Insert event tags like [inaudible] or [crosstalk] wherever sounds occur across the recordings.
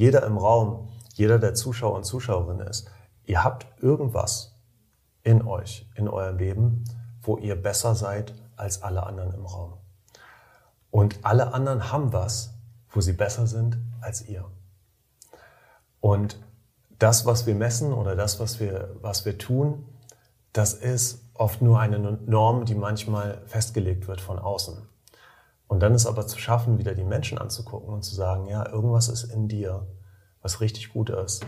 jeder im Raum, jeder der Zuschauer und Zuschauerinnen ist, ihr habt irgendwas in euch, in eurem Leben, wo ihr besser seid als alle anderen im Raum. Und alle anderen haben was, wo sie besser sind als ihr. Und das, was wir messen oder das, was wir, was wir tun, das ist oft nur eine Norm, die manchmal festgelegt wird von außen. Und dann ist aber zu schaffen, wieder die Menschen anzugucken und zu sagen, ja, irgendwas ist in dir, was richtig gut ist.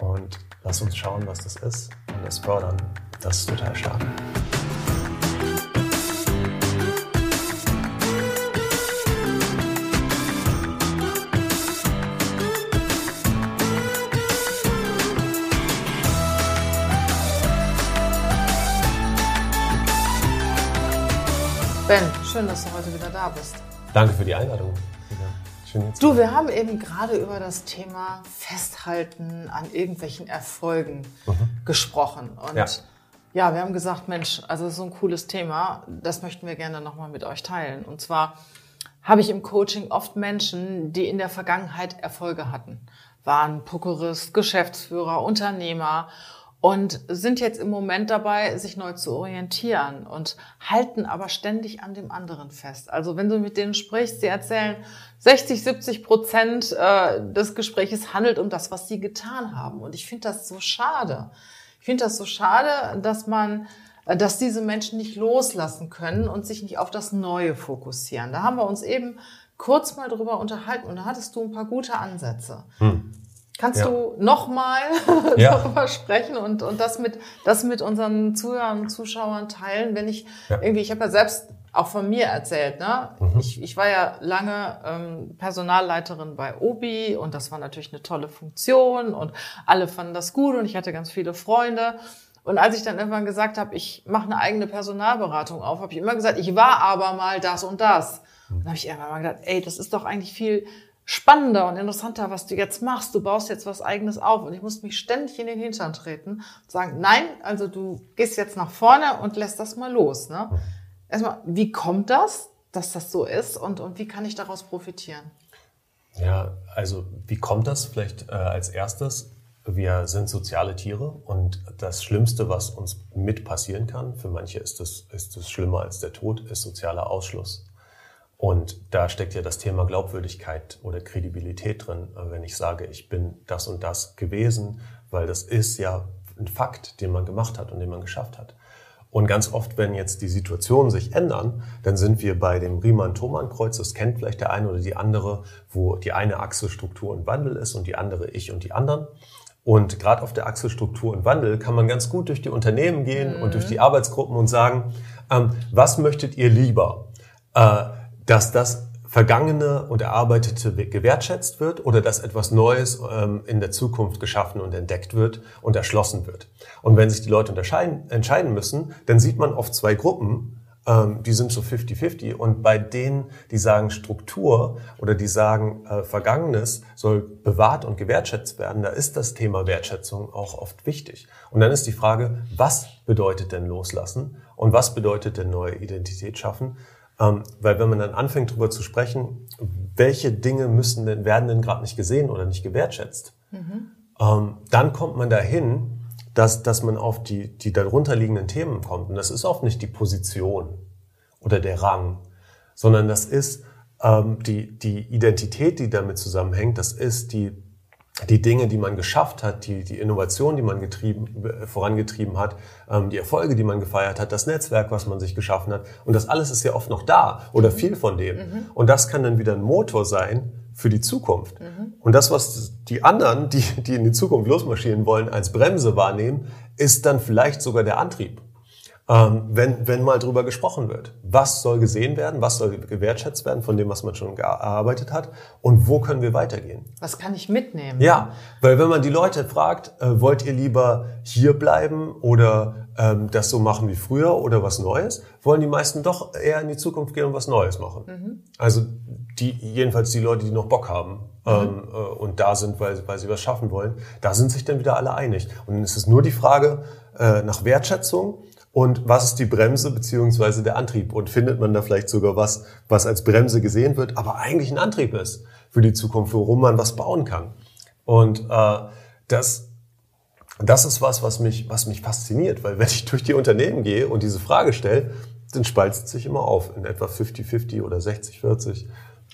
Und lass uns schauen, was das ist und das fördern. Das ist total stark. Ben, schön, dass du heute wieder da bist. Danke für die Einladung. Schön, du, wir haben eben gerade über das Thema Festhalten an irgendwelchen Erfolgen mhm. gesprochen. Und ja. ja. wir haben gesagt, Mensch, also das ist so ein cooles Thema, das möchten wir gerne nochmal mit euch teilen. Und zwar habe ich im Coaching oft Menschen, die in der Vergangenheit Erfolge hatten. Waren Prokurist, Geschäftsführer, Unternehmer und sind jetzt im Moment dabei, sich neu zu orientieren und halten aber ständig an dem anderen fest. Also wenn du mit denen sprichst, sie erzählen, 60, 70 Prozent äh, des Gespräches handelt um das, was sie getan haben. Und ich finde das so schade. Ich finde das so schade, dass man, äh, dass diese Menschen nicht loslassen können und sich nicht auf das Neue fokussieren. Da haben wir uns eben kurz mal drüber unterhalten und da hattest du ein paar gute Ansätze. Hm. Kannst ja. du nochmal [laughs] ja. darüber sprechen und, und das mit, das mit unseren Zuhörern und Zuschauern teilen? Wenn ich ja. irgendwie, ich habe ja selbst auch von mir erzählt, ne? Mhm. Ich, ich war ja lange ähm, Personalleiterin bei Obi und das war natürlich eine tolle Funktion und alle fanden das gut und ich hatte ganz viele Freunde. Und als ich dann irgendwann gesagt habe, ich mache eine eigene Personalberatung auf, habe ich immer gesagt, ich war aber mal das und das. Mhm. Und dann habe ich irgendwann mal gedacht, ey, das ist doch eigentlich viel spannender und interessanter, was du jetzt machst. Du baust jetzt was eigenes auf. Und ich musste mich ständig in den Hintern treten und sagen, nein, also du gehst jetzt nach vorne und lässt das mal los. Ne? Erstmal, wie kommt das, dass das so ist und, und wie kann ich daraus profitieren? Ja, also wie kommt das vielleicht äh, als erstes? Wir sind soziale Tiere und das Schlimmste, was uns mit passieren kann, für manche ist es ist das schlimmer als der Tod, ist sozialer Ausschluss. Und da steckt ja das Thema Glaubwürdigkeit oder Kredibilität drin, wenn ich sage, ich bin das und das gewesen, weil das ist ja ein Fakt, den man gemacht hat und den man geschafft hat. Und ganz oft, wenn jetzt die Situationen sich ändern, dann sind wir bei dem Riemann-Thomann-Kreuz, das kennt vielleicht der eine oder die andere, wo die eine Achse Struktur und Wandel ist und die andere Ich und die anderen. Und gerade auf der Achse Struktur und Wandel kann man ganz gut durch die Unternehmen gehen mhm. und durch die Arbeitsgruppen und sagen, ähm, was möchtet ihr lieber? Äh, dass das Vergangene und Erarbeitete gewertschätzt wird oder dass etwas Neues ähm, in der Zukunft geschaffen und entdeckt wird und erschlossen wird. Und wenn sich die Leute unterscheiden, entscheiden müssen, dann sieht man oft zwei Gruppen, ähm, die sind so 50-50 und bei denen, die sagen Struktur oder die sagen äh, Vergangenes soll bewahrt und gewertschätzt werden, da ist das Thema Wertschätzung auch oft wichtig. Und dann ist die Frage, was bedeutet denn loslassen und was bedeutet denn neue Identität schaffen? Ähm, weil wenn man dann anfängt, darüber zu sprechen, welche Dinge müssen denn, werden denn gerade nicht gesehen oder nicht gewertschätzt, mhm. ähm, dann kommt man dahin, dass, dass man auf die, die darunterliegenden Themen kommt. Und das ist oft nicht die Position oder der Rang, sondern das ist ähm, die, die Identität, die damit zusammenhängt, das ist die die Dinge, die man geschafft hat, die, die Innovation, die man getrieben, vorangetrieben hat, ähm, die Erfolge, die man gefeiert hat, das Netzwerk, was man sich geschaffen hat. Und das alles ist ja oft noch da oder viel von dem. Mhm. Und das kann dann wieder ein Motor sein für die Zukunft. Mhm. Und das, was die anderen, die, die in die Zukunft losmarschieren wollen, als Bremse wahrnehmen, ist dann vielleicht sogar der Antrieb ähm, wenn, wenn mal drüber gesprochen wird. Was soll gesehen werden? Was soll gewertschätzt werden von dem, was man schon gearbeitet hat? Und wo können wir weitergehen? Was kann ich mitnehmen? Ja, weil wenn man die Leute fragt, äh, wollt ihr lieber hier bleiben oder ähm, das so machen wie früher oder was Neues, wollen die meisten doch eher in die Zukunft gehen und was Neues machen. Mhm. Also die, jedenfalls die Leute, die noch Bock haben. Mhm. Ähm, äh, und da sind, weil, weil sie was schaffen wollen, da sind sich dann wieder alle einig. Und dann ist es nur die Frage äh, nach Wertschätzung und was ist die Bremse beziehungsweise der Antrieb? Und findet man da vielleicht sogar was, was als Bremse gesehen wird, aber eigentlich ein Antrieb ist für die Zukunft, worum man was bauen kann. Und äh, das, das ist was, was mich, was mich fasziniert, weil wenn ich durch die Unternehmen gehe und diese Frage stelle, dann spaltet sich immer auf in etwa 50-50 oder 60-40.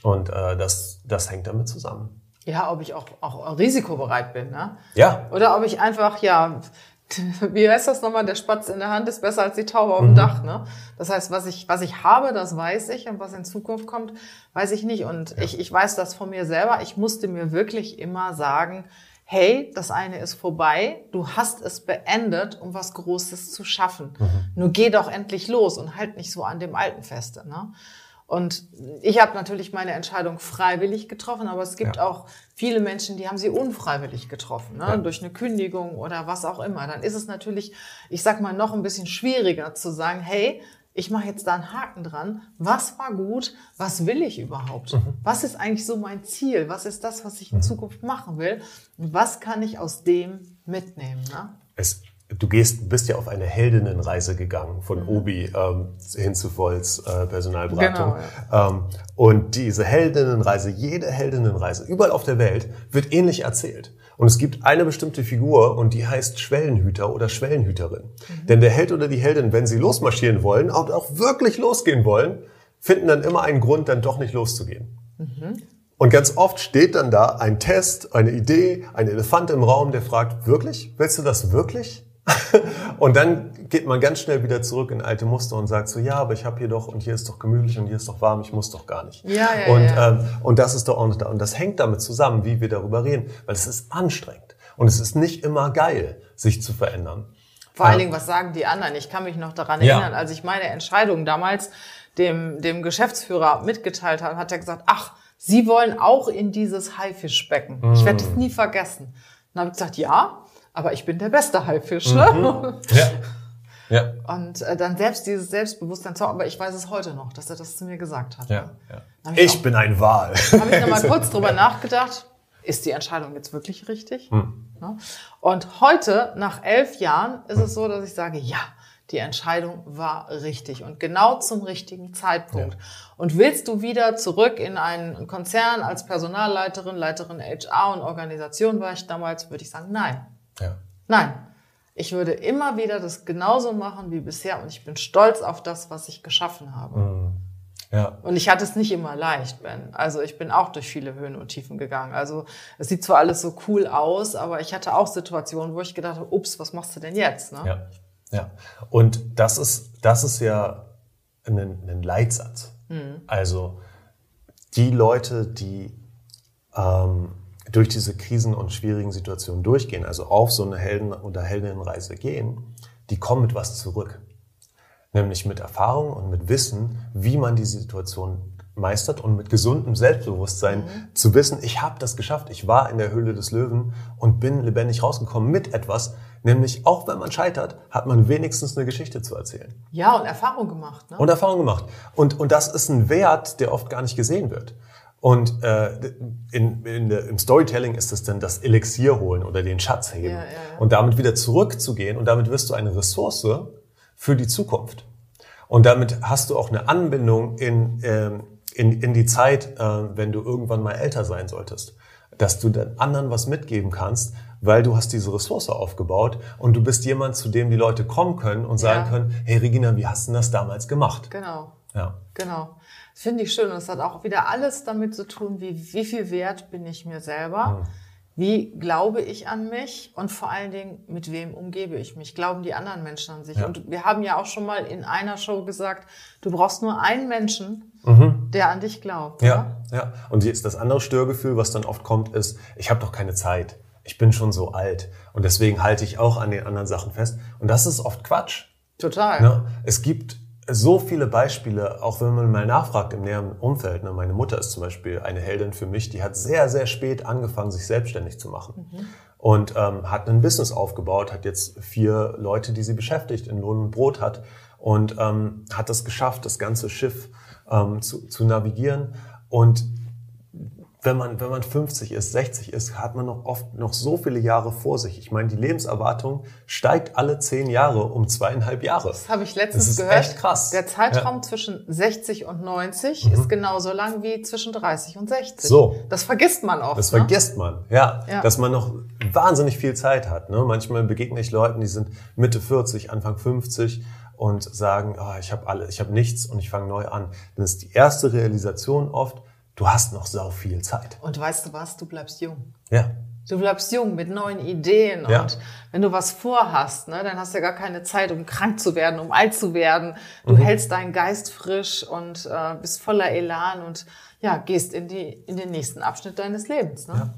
Und äh, das, das hängt damit zusammen. Ja, ob ich auch, auch risikobereit bin, ne? Ja. Oder ob ich einfach, ja, [laughs] wie heißt das nochmal? Der Spatz in der Hand ist besser als die Taube auf dem mhm. Dach, ne? Das heißt, was ich, was ich habe, das weiß ich und was in Zukunft kommt, weiß ich nicht. Und ja. ich, ich weiß das von mir selber. Ich musste mir wirklich immer sagen, hey, das eine ist vorbei, du hast es beendet, um was Großes zu schaffen. Mhm. Nur geh doch endlich los und halt nicht so an dem Alten feste. Ne? Und ich habe natürlich meine Entscheidung freiwillig getroffen, aber es gibt ja. auch viele Menschen, die haben sie unfreiwillig getroffen, ne? Ja. durch eine Kündigung oder was auch immer. Dann ist es natürlich, ich sag mal, noch ein bisschen schwieriger zu sagen, hey, ich mache jetzt da einen Haken dran. Was war gut? Was will ich überhaupt? Mhm. Was ist eigentlich so mein Ziel? Was ist das, was ich in mhm. Zukunft machen will? Und was kann ich aus dem mitnehmen? Ne? Es, du gehst, bist ja auf eine Heldinnenreise gegangen von mhm. Obi ähm, hin zu Volz äh, Personalberatung. Genau, ja. ähm, und diese Heldinnenreise, jede Heldinnenreise, überall auf der Welt, wird ähnlich erzählt. Und es gibt eine bestimmte Figur und die heißt Schwellenhüter oder Schwellenhüterin. Mhm. Denn der Held oder die Heldin, wenn sie losmarschieren wollen und auch wirklich losgehen wollen, finden dann immer einen Grund, dann doch nicht loszugehen. Mhm. Und ganz oft steht dann da ein Test, eine Idee, ein Elefant im Raum, der fragt, wirklich? Willst du das wirklich? [laughs] und dann geht man ganz schnell wieder zurück in alte Muster und sagt so, ja, aber ich habe hier doch und hier ist doch gemütlich und hier ist doch warm, ich muss doch gar nicht. Ja, ja, und, ja. Ähm, und das ist doch und, und das hängt damit zusammen, wie wir darüber reden, weil es ist anstrengend und es ist nicht immer geil, sich zu verändern. Vor allen Dingen, was sagen die anderen? Ich kann mich noch daran ja. erinnern, als ich meine Entscheidung damals dem, dem Geschäftsführer mitgeteilt habe, hat er gesagt, ach, Sie wollen auch in dieses Haifischbecken. Mm. Ich werde es nie vergessen. Dann habe ich gesagt, ja, aber ich bin der beste Haifisch. Ne? Mhm. [laughs] Ja. Ja. Und äh, dann selbst dieses Selbstbewusstsein, aber ich weiß es heute noch, dass er das zu mir gesagt hat. Ja, ja. Ich, ich bin ein Wal. Habe ich nochmal [laughs] kurz drüber nachgedacht, ist die Entscheidung jetzt wirklich richtig? Hm. Ja. Und heute, nach elf Jahren, ist hm. es so, dass ich sage, ja, die Entscheidung war richtig und genau zum richtigen Zeitpunkt. Ja. Und willst du wieder zurück in einen Konzern als Personalleiterin, Leiterin HR und Organisation war ich damals, würde ich sagen, nein. Ja. Nein. Ich würde immer wieder das genauso machen wie bisher und ich bin stolz auf das, was ich geschaffen habe. Mhm. Ja. Und ich hatte es nicht immer leicht, Ben. Also ich bin auch durch viele Höhen und Tiefen gegangen. Also es sieht zwar alles so cool aus, aber ich hatte auch Situationen, wo ich gedacht habe, ups, was machst du denn jetzt? Ne? Ja. ja. Und das ist, das ist ja ein, ein Leitsatz. Mhm. Also die Leute, die ähm, durch diese Krisen und schwierigen Situationen durchgehen, also auf so eine Helden- oder Heldinnenreise gehen, die kommen mit was zurück. Nämlich mit Erfahrung und mit Wissen, wie man die Situation meistert und mit gesundem Selbstbewusstsein mhm. zu wissen, ich habe das geschafft, ich war in der Höhle des Löwen und bin lebendig rausgekommen mit etwas, nämlich auch wenn man scheitert, hat man wenigstens eine Geschichte zu erzählen. Ja, und Erfahrung gemacht. Ne? Und Erfahrung gemacht. Und, und das ist ein Wert, der oft gar nicht gesehen wird. Und äh, in, in der, im Storytelling ist es dann das Elixier holen oder den Schatz heben ja, ja, ja. und damit wieder zurückzugehen und damit wirst du eine Ressource für die Zukunft. Und damit hast du auch eine Anbindung in, ähm, in, in die Zeit, äh, wenn du irgendwann mal älter sein solltest, dass du den anderen was mitgeben kannst, weil du hast diese Ressource aufgebaut und du bist jemand, zu dem die Leute kommen können und sagen können, hey Regina, wie hast du das damals gemacht? Genau. Ja. Genau. Das finde ich schön. Und es hat auch wieder alles damit zu tun, wie, wie viel Wert bin ich mir selber? Mhm. Wie glaube ich an mich? Und vor allen Dingen, mit wem umgebe ich mich? Glauben die anderen Menschen an sich? Ja. Und wir haben ja auch schon mal in einer Show gesagt, du brauchst nur einen Menschen, mhm. der an dich glaubt. Ja, oder? ja. Und jetzt das andere Störgefühl, was dann oft kommt, ist, ich habe doch keine Zeit. Ich bin schon so alt. Und deswegen halte ich auch an den anderen Sachen fest. Und das ist oft Quatsch. Total. Ne? Es gibt so viele Beispiele, auch wenn man mal nachfragt im näheren Umfeld. Ne? Meine Mutter ist zum Beispiel eine Heldin für mich, die hat sehr, sehr spät angefangen, sich selbstständig zu machen. Mhm. Und ähm, hat ein Business aufgebaut, hat jetzt vier Leute, die sie beschäftigt, in Lohn und Brot hat und ähm, hat es geschafft, das ganze Schiff ähm, zu, zu navigieren. Und wenn man, wenn man 50 ist, 60 ist, hat man noch oft noch so viele Jahre vor sich. Ich meine, die Lebenserwartung steigt alle zehn Jahre um zweieinhalb Jahre. Das habe ich letztens das ist gehört. Echt krass. Der Zeitraum ja. zwischen 60 und 90 mhm. ist genauso lang wie zwischen 30 und 60. So. Das vergisst man oft. Das ne? vergisst man, ja, ja, Dass man noch wahnsinnig viel Zeit hat. Ne? Manchmal begegne ich Leuten, die sind Mitte 40, Anfang 50 und sagen, oh, ich habe alle, ich habe nichts und ich fange neu an. Dann ist die erste Realisation oft, du hast noch so viel Zeit. Und weißt du was, du bleibst jung. Ja. Du bleibst jung mit neuen Ideen ja. und wenn du was vorhast, ne, dann hast du ja gar keine Zeit, um krank zu werden, um alt zu werden. Du mhm. hältst deinen Geist frisch und äh, bist voller Elan und ja, gehst in, die, in den nächsten Abschnitt deines Lebens. Ne? Ja.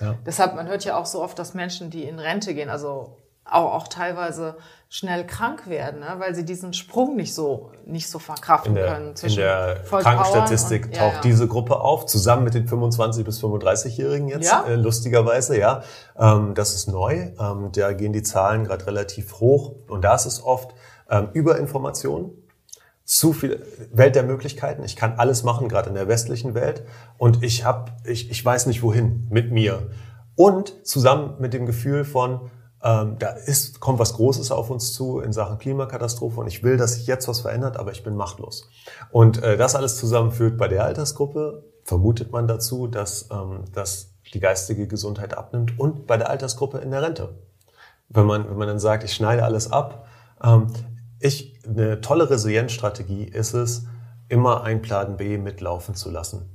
Ja. Deshalb, man hört ja auch so oft, dass Menschen, die in Rente gehen, also auch, auch teilweise schnell krank werden, ne? weil sie diesen Sprung nicht so nicht so verkraften der, können. in der Krankenstatistik und, taucht ja, ja. diese Gruppe auf, zusammen mit den 25 bis 35-Jährigen jetzt ja? äh, lustigerweise, ja. Ähm, das ist neu. Ähm, da gehen die Zahlen gerade relativ hoch und da ist es oft ähm, Überinformation. Zu viel Welt der Möglichkeiten. Ich kann alles machen, gerade in der westlichen Welt. Und ich habe, ich, ich weiß nicht wohin mit mir. Und zusammen mit dem Gefühl von, ähm, da ist, kommt was Großes auf uns zu in Sachen Klimakatastrophe und ich will, dass sich jetzt was verändert, aber ich bin machtlos. Und äh, das alles zusammenführt bei der Altersgruppe, vermutet man dazu, dass, ähm, dass die geistige Gesundheit abnimmt und bei der Altersgruppe in der Rente. Wenn man, wenn man dann sagt, ich schneide alles ab, ähm, ich, eine tolle Resilienzstrategie ist es, immer ein Plan B mitlaufen zu lassen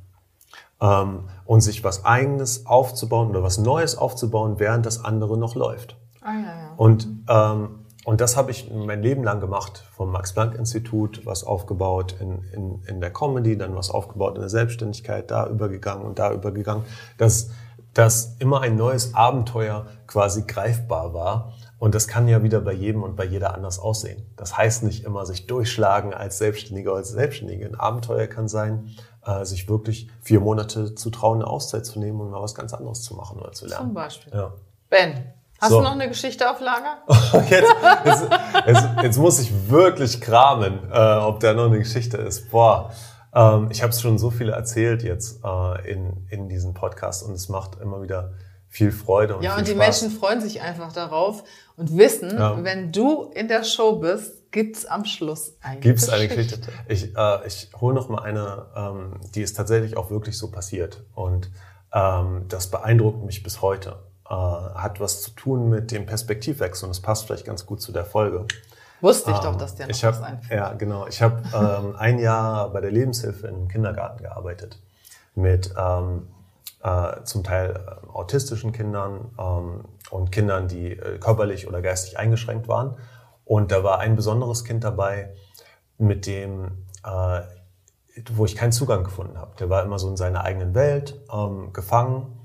ähm, und sich was Eigenes aufzubauen oder was Neues aufzubauen, während das andere noch läuft. Ah, ja, ja. Und, ähm, und das habe ich mein Leben lang gemacht, vom Max-Planck-Institut, was aufgebaut in, in, in der Comedy, dann was aufgebaut in der Selbstständigkeit, da übergegangen und da übergegangen, dass, dass immer ein neues Abenteuer quasi greifbar war. Und das kann ja wieder bei jedem und bei jeder anders aussehen. Das heißt nicht immer sich durchschlagen als Selbstständiger oder als Selbstständige. Ein Abenteuer kann sein, äh, sich wirklich vier Monate zu trauen, eine Auszeit zu nehmen und mal was ganz anderes zu machen oder zu lernen. Zum Beispiel. Ja. Ben, Hast so. du noch eine Geschichte auf Lager? [laughs] jetzt, jetzt, jetzt, jetzt, muss ich wirklich kramen, äh, ob da noch eine Geschichte ist. Boah, ähm, ich habe es schon so viel erzählt jetzt äh, in, in diesem Podcast und es macht immer wieder viel Freude. Und ja, und die Spaß. Menschen freuen sich einfach darauf und wissen, ja. wenn du in der Show bist, gibt's am Schluss eine gibt's Geschichte. eine Geschichte. Ich, äh, ich hole noch mal eine, ähm, die ist tatsächlich auch wirklich so passiert und ähm, das beeindruckt mich bis heute hat was zu tun mit dem Perspektivwechsel und das passt vielleicht ganz gut zu der Folge. Wusste ich ähm, doch, dass der noch ich hab, was einfällt. Ja, genau. Ich habe [laughs] ähm, ein Jahr bei der Lebenshilfe im Kindergarten gearbeitet mit ähm, äh, zum Teil äh, autistischen Kindern ähm, und Kindern, die äh, körperlich oder geistig eingeschränkt waren. Und da war ein besonderes Kind dabei, mit dem äh, wo ich keinen Zugang gefunden habe. Der war immer so in seiner eigenen Welt, ähm, gefangen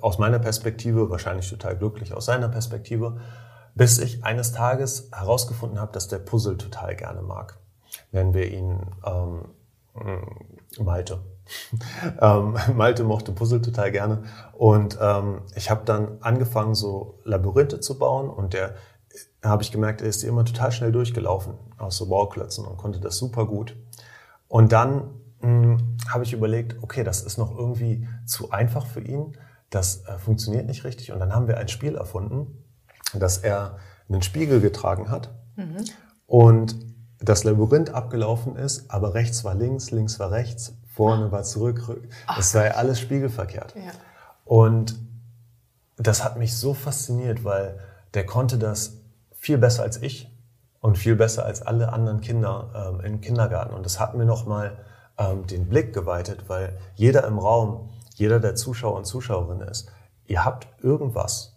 aus meiner Perspektive, wahrscheinlich total glücklich aus seiner Perspektive, bis ich eines Tages herausgefunden habe, dass der Puzzle total gerne mag. Nennen wir ihn ähm, Malte. [laughs] ähm, Malte mochte Puzzle total gerne und ähm, ich habe dann angefangen, so Labyrinthe zu bauen und der habe ich gemerkt, er ist immer total schnell durchgelaufen aus so Bauklötzen und konnte das super gut. Und dann hm, habe ich überlegt, okay, das ist noch irgendwie zu einfach für ihn das äh, funktioniert nicht richtig. Und dann haben wir ein Spiel erfunden, dass er einen Spiegel getragen hat mhm. und das Labyrinth abgelaufen ist, aber rechts war links, links war rechts, vorne war zurück, es sei alles spiegelverkehrt. Ja. Und das hat mich so fasziniert, weil der konnte das viel besser als ich und viel besser als alle anderen Kinder ähm, im Kindergarten. Und das hat mir nochmal ähm, den Blick geweitet, weil jeder im Raum jeder der Zuschauer und Zuschauerinnen ist, ihr habt irgendwas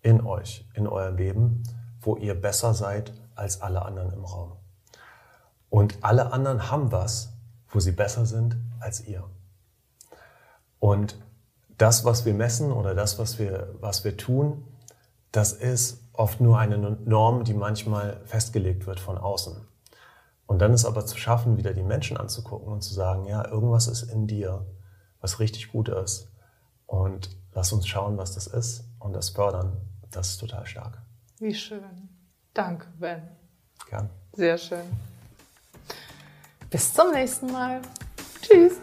in euch, in eurem Leben, wo ihr besser seid als alle anderen im Raum. Und alle anderen haben was, wo sie besser sind als ihr. Und das, was wir messen oder das, was wir, was wir tun, das ist oft nur eine Norm, die manchmal festgelegt wird von außen. Und dann ist aber zu schaffen, wieder die Menschen anzugucken und zu sagen, ja, irgendwas ist in dir, was richtig gut ist. Und lass uns schauen, was das ist und das fördern. Das ist total stark. Wie schön. Danke, Ben. Gern. Sehr schön. Bis zum nächsten Mal. Tschüss.